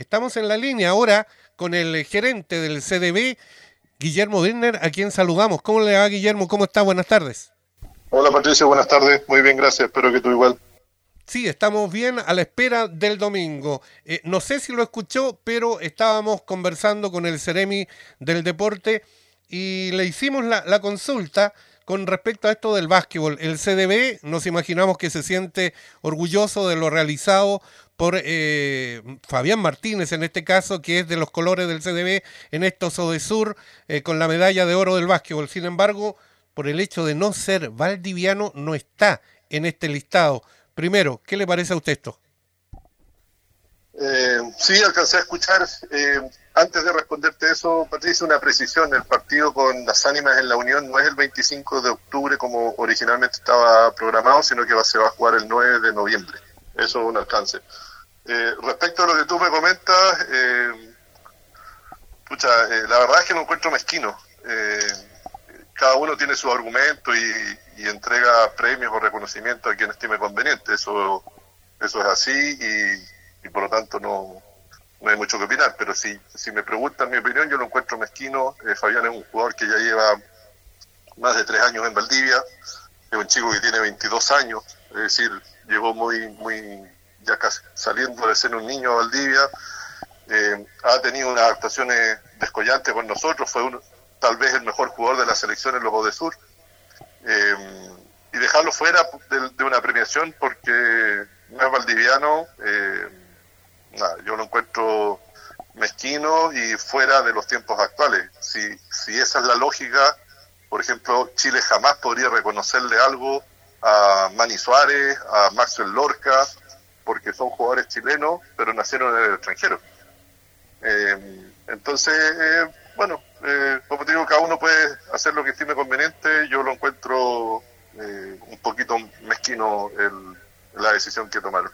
Estamos en la línea ahora con el gerente del CDB, Guillermo Dirner, a quien saludamos. ¿Cómo le va, Guillermo? ¿Cómo está? Buenas tardes. Hola, Patricio. Buenas tardes. Muy bien, gracias. Espero que tú igual. Sí, estamos bien a la espera del domingo. Eh, no sé si lo escuchó, pero estábamos conversando con el Ceremi del Deporte y le hicimos la, la consulta con respecto a esto del básquetbol. El CDB nos imaginamos que se siente orgulloso de lo realizado por eh, Fabián Martínez, en este caso, que es de los colores del CDB en estos Odesur, eh, con la medalla de oro del básquetbol. Sin embargo, por el hecho de no ser valdiviano, no está en este listado. Primero, ¿qué le parece a usted esto? Eh, sí, alcancé a escuchar. Eh, antes de responderte eso, Patricia, una precisión. El partido con las ánimas en la Unión no es el 25 de octubre como originalmente estaba programado, sino que se va a jugar el 9 de noviembre. Eso es un alcance. Eh, respecto a lo que tú me comentas, eh, pucha, eh, la verdad es que lo encuentro mezquino. cada uno tiene su argumento y, entrega premios o reconocimientos a quien estime conveniente. Eso, eso es así y, por lo tanto no, no hay mucho que opinar. Pero si, si me preguntan mi opinión, yo lo encuentro mezquino. Fabián es un jugador que ya lleva más de tres años en Valdivia. Es un chico que tiene 22 años. Es decir, llegó muy, muy ya casi saliendo de ser un niño a Valdivia, eh, ha tenido unas actuaciones descollantes con nosotros, fue tal vez el mejor jugador de la selección en los de Sur. Eh, y dejarlo fuera de, una premiación porque no es valdiviano, eh, yo lo encuentro mezquino y fuera de los tiempos actuales. Si, si esa es la lógica, por ejemplo, Chile jamás podría reconocerle algo a Manny Suárez, a Maxwell Lorca, porque son jugadores chilenos, pero nacieron en el extranjero. Eh, entonces, eh, bueno, eh, como te digo, cada uno puede hacer lo que estime conveniente. Yo lo encuentro un poquito mezquino el, la decisión que tomaron.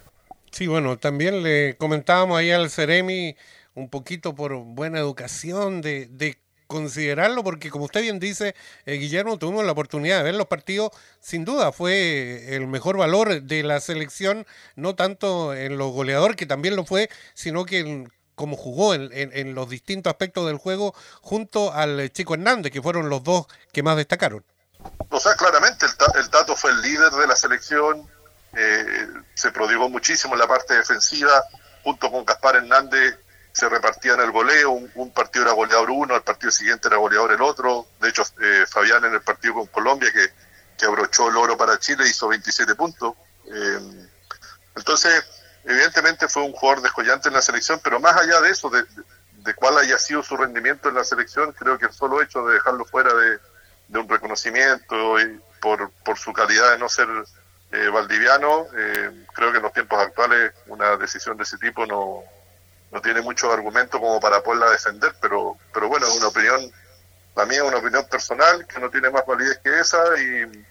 Sí, bueno, también le comentábamos ahí al Ceremi un poquito por buena educación de, de considerarlo porque como usted bien dice, eh, Guillermo, tuvimos la oportunidad de ver los partidos, sin duda fue el mejor valor de la selección, no tanto en lo goleador, que también lo fue, sino que en, como jugó en, los distintos aspectos del juego junto al Chico Hernández, que fueron los dos que más destacaron. O sea, claramente el, Tato fue el líder de la selección, eh, se prodigó muchísimo en la parte defensiva, junto con Gaspar Hernández se repartían el goleo, un, partido era goleador uno, el partido siguiente era goleador el otro. De hecho, eh, Fabián en el partido con Colombia, que, que, abrochó el oro para Chile, hizo 27 puntos. Eh, entonces, evidentemente fue un jugador descollante en la selección, pero más allá de eso, de, cuál haya sido su rendimiento en la selección, creo que el solo hecho de dejarlo fuera de, un reconocimiento y por, por su calidad de no ser eh, valdiviano, creo que en los tiempos actuales una decisión de ese tipo no, no tiene mucho argumento como para poderla defender, pero, pero bueno, es una opinión, la mía es una opinión personal que no tiene más validez que esa y,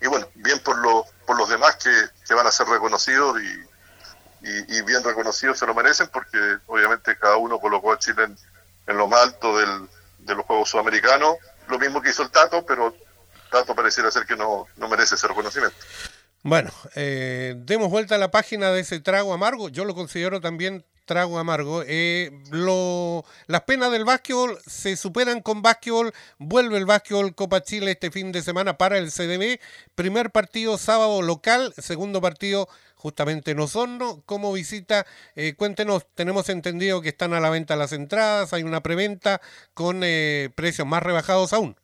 y bueno, bien por, lo, por los demás que, que van a ser reconocidos y, y, bien reconocidos se lo merecen porque obviamente cada uno colocó a Chile en, lo más alto del, de los Juegos Sudamericanos, lo mismo que hizo el Tato, pero Tato pareciera ser que no, no merece ese reconocimiento. Bueno, eh, demos vuelta a la página de ese trago amargo. Yo lo considero también trago amargo. Eh, las penas del básquetbol se superan con básquetbol. Vuelve el básquetbol Copa Chile este fin de semana para el CDB. Primer partido sábado local, segundo partido justamente en Osorno. Como visita, eh, cuéntenos, tenemos entendido que están a la venta las entradas, hay una preventa con eh, precios más rebajados aún.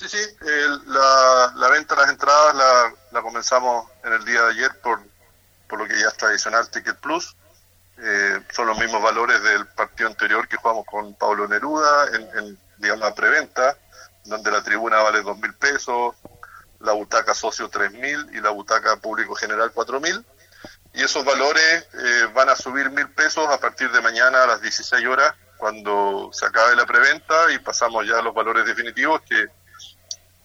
Sí, sí, la, la, venta de las entradas la, la, comenzamos en el día de ayer por, por lo que ya es tradicional Ticket Plus. Eh, son los mismos valores del partido anterior que jugamos con Pablo Neruda en, en digamos, la preventa, donde la tribuna vale dos mil pesos, la butaca socio tres mil y la butaca público general cuatro mil. Y esos valores eh, van a subir mil pesos a partir de mañana a las 16 horas, cuando se acabe la preventa y pasamos ya a los valores definitivos que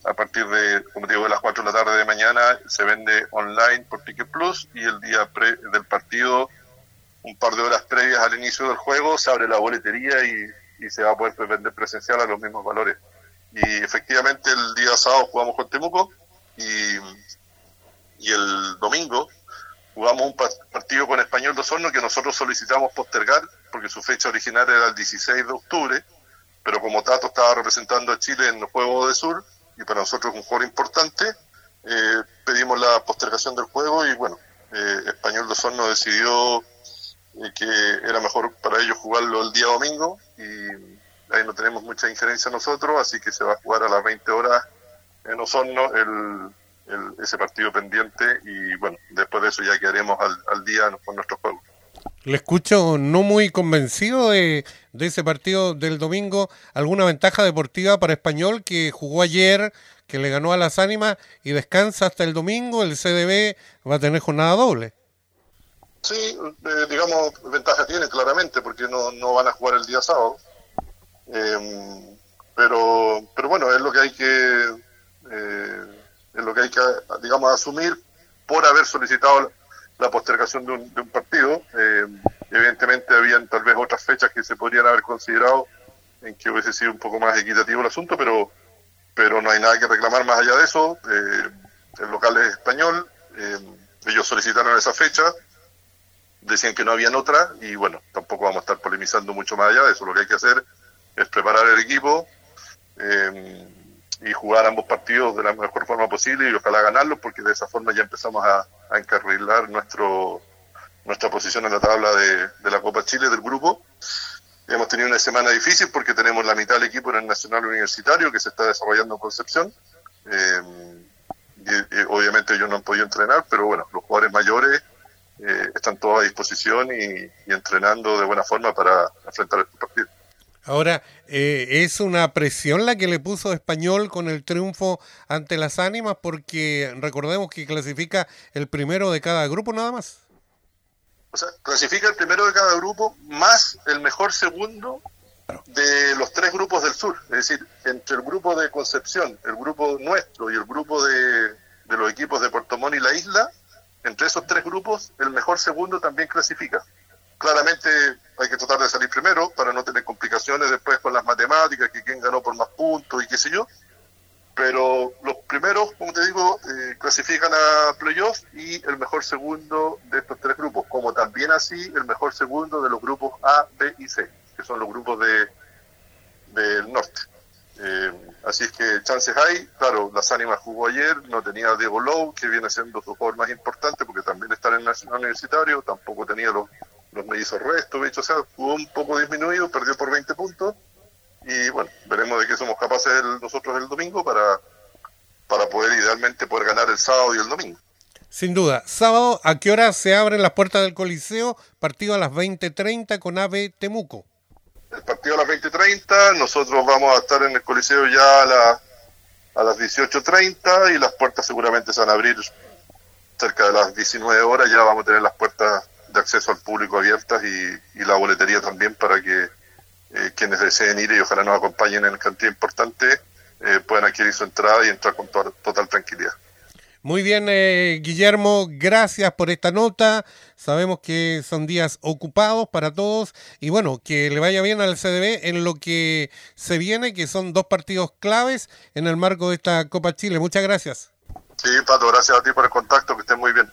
a partir de, como digo, de las 4 de la tarde de mañana se vende online por Ticket Plus y el día del partido, un par de horas previas al inicio del juego, se abre la boletería y, se va a poder vender presencial a los mismos valores. Y efectivamente el día sábado jugamos con Temuco y, y el domingo jugamos un partido con Español de Osorno que nosotros solicitamos postergar porque su fecha original era el 16 de octubre, pero como Tato estaba representando a Chile en los Juegos de Sur y para nosotros un juego importante, eh, pedimos la postergación del juego y bueno, eh, Español de Osorno decidió eh, que era mejor para ellos jugarlo el día domingo y ahí no tenemos mucha injerencia nosotros, así que se va a jugar a las 20 horas en Osorno el, ese partido pendiente y bueno, después de eso ya quedaremos al, al día con nuestro juego. Le escucho no muy convencido de, ese partido del domingo. ¿Alguna ventaja deportiva para Español que jugó ayer, que le ganó a las ánimas y descansa hasta el domingo? El CDB va a tener jornada doble. Sí, eh, digamos, ventaja tiene claramente porque no, no van a jugar el día sábado. Eh, pero, pero bueno, es lo que hay que, eh, es lo que hay que, digamos, asumir por haber solicitado la postergación de un, de un partido. Eh, evidentemente habían tal vez otras fechas que se podrían haber considerado en que hubiese sido un poco más equitativo el asunto, pero, pero no hay nada que reclamar más allá de eso. Eh, el local es español, eh, ellos solicitaron esa fecha, decían que no habían otra y bueno, tampoco vamos a estar polemizando mucho más allá de eso. Lo que hay que hacer es preparar el equipo y jugar ambos partidos de la mejor forma posible y ojalá ganarlos porque de esa forma ya empezamos a encarrilar nuestro nuestra posición en la tabla de, la Copa Chile del grupo. Hemos tenido una semana difícil porque tenemos la mitad del equipo en el Nacional Universitario que se está desarrollando en Concepción. Eh, obviamente ellos no han podido entrenar, pero bueno, los jugadores mayores eh, están todos a disposición y, y, entrenando de buena forma para enfrentar este partido. Ahora, eh, ¿es una presión la que le puso Español con el triunfo ante las ánimas? Porque recordemos que clasifica el primero de cada grupo nada más. O sea, clasifica el primero de cada grupo más el mejor segundo de los tres grupos del sur. Es decir, entre el grupo de Concepción, el grupo nuestro y el grupo de, de los equipos de Puerto Montt y la isla, entre esos tres grupos, el mejor segundo también clasifica claramente hay que tratar de salir primero para no tener complicaciones después con las matemáticas, que quién ganó por más puntos y qué sé yo. Pero los primeros, como te digo, eh, clasifican a playoff y el mejor segundo de estos tres grupos, como también así el mejor segundo de los grupos A, B y C, que son los grupos de del norte. Eh, así es que chances hay, claro, las ánimas jugó ayer, no tenía Diego Lowe, que viene siendo su jugador más importante porque también está en el Nacional Universitario, tampoco tenía los los mellizos Restovich, o sea, jugó un poco disminuido, perdió por 20 puntos y bueno, veremos de qué somos capaces el, nosotros el domingo para, para poder idealmente poder ganar el sábado y el domingo. Sin duda. Sábado, ¿a qué hora se abren las puertas del Coliseo? Partido a las 20.30 con AVE Temuco. El partido a las 20.30, nosotros vamos a estar en el Coliseo ya a, la, a las 18.30 y las puertas seguramente se van a abrir cerca de las 19 horas, ya vamos a tener las puertas de acceso al público abiertas y, y la boletería también para que eh, quienes deseen ir y ojalá nos acompañen en cantidad importante eh, puedan adquirir su entrada y entrar con total tranquilidad. Muy bien, eh, Guillermo, gracias por esta nota. Sabemos que son días ocupados para todos y bueno, que le vaya bien al CDB en lo que se viene, que son dos partidos claves en el marco de esta Copa Chile. Muchas gracias. Sí, Pato, gracias a ti por el contacto, que estén muy bien.